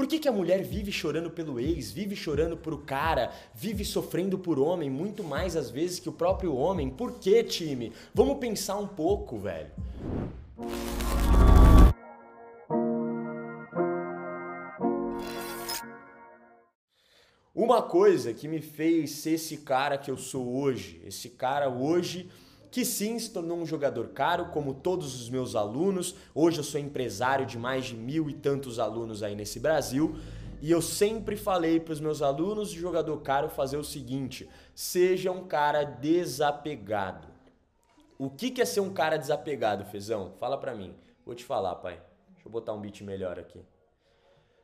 Por que, que a mulher vive chorando pelo ex, vive chorando por o cara, vive sofrendo por homem muito mais às vezes que o próprio homem? Por que, time? Vamos pensar um pouco, velho. Uma coisa que me fez ser esse cara que eu sou hoje, esse cara hoje que sim se tornou um jogador caro, como todos os meus alunos. Hoje eu sou empresário de mais de mil e tantos alunos aí nesse Brasil. E eu sempre falei para os meus alunos de jogador caro fazer o seguinte: seja um cara desapegado. O que, que é ser um cara desapegado, Fezão? Fala para mim. Vou te falar, pai. Deixa eu botar um beat melhor aqui.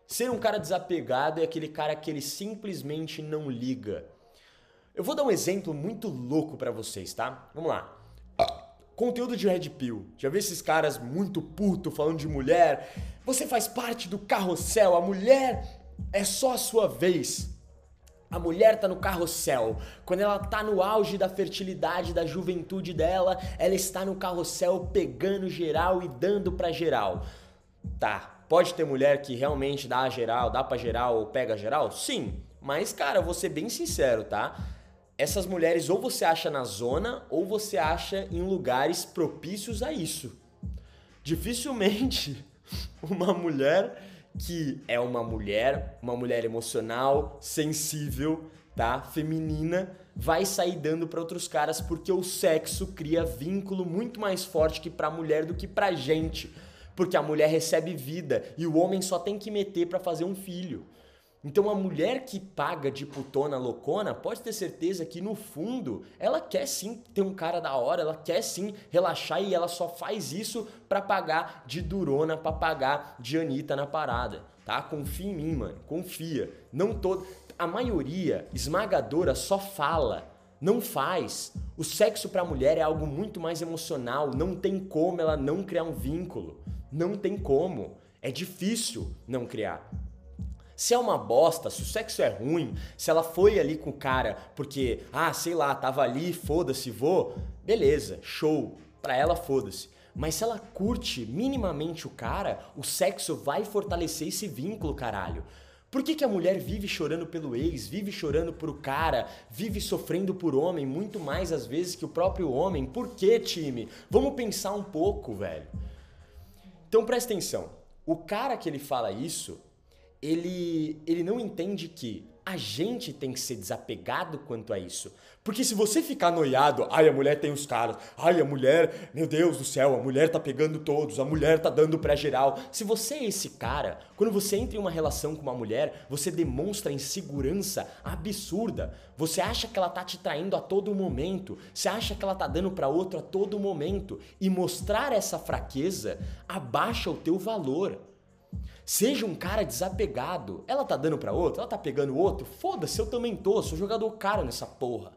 Ser um cara desapegado é aquele cara que ele simplesmente não liga. Eu vou dar um exemplo muito louco para vocês, tá? Vamos lá. Conteúdo de Red Pill. Já vi esses caras muito puto falando de mulher? Você faz parte do carrossel, a mulher é só a sua vez. A mulher tá no carrossel. Quando ela tá no auge da fertilidade, da juventude dela, ela está no carrossel pegando geral e dando pra geral. Tá, pode ter mulher que realmente dá geral, dá pra geral ou pega geral? Sim. Mas, cara, vou ser bem sincero, tá? Essas mulheres ou você acha na zona ou você acha em lugares propícios a isso. Dificilmente uma mulher que é uma mulher, uma mulher emocional, sensível, tá? Feminina, vai sair dando para outros caras porque o sexo cria vínculo muito mais forte que para a mulher do que pra gente. Porque a mulher recebe vida e o homem só tem que meter para fazer um filho. Então a mulher que paga de putona loucona, pode ter certeza que no fundo ela quer sim ter um cara da hora, ela quer sim relaxar e ela só faz isso para pagar de durona, para pagar de Anitta na parada, tá? Confia em mim, mano, confia. Não todo, a maioria esmagadora só fala, não faz. O sexo para a mulher é algo muito mais emocional, não tem como ela não criar um vínculo. Não tem como. É difícil não criar. Se é uma bosta, se o sexo é ruim, se ela foi ali com o cara porque, ah, sei lá, tava ali, foda-se, vou, beleza, show. Pra ela, foda-se. Mas se ela curte minimamente o cara, o sexo vai fortalecer esse vínculo, caralho. Por que, que a mulher vive chorando pelo ex, vive chorando por o cara, vive sofrendo por homem muito mais às vezes que o próprio homem? Por que, time? Vamos pensar um pouco, velho. Então presta atenção. O cara que ele fala isso, ele, ele não entende que a gente tem que ser desapegado quanto a isso. Porque se você ficar noiado, ai, a mulher tem os caras, ai, a mulher, meu Deus do céu, a mulher tá pegando todos, a mulher tá dando pra geral. Se você é esse cara, quando você entra em uma relação com uma mulher, você demonstra insegurança absurda. Você acha que ela tá te traindo a todo momento, você acha que ela tá dando para outro a todo momento. E mostrar essa fraqueza abaixa o teu valor. Seja um cara desapegado. Ela tá dando para outro, ela tá pegando outro. Foda-se, eu também tô, sou jogador caro nessa porra.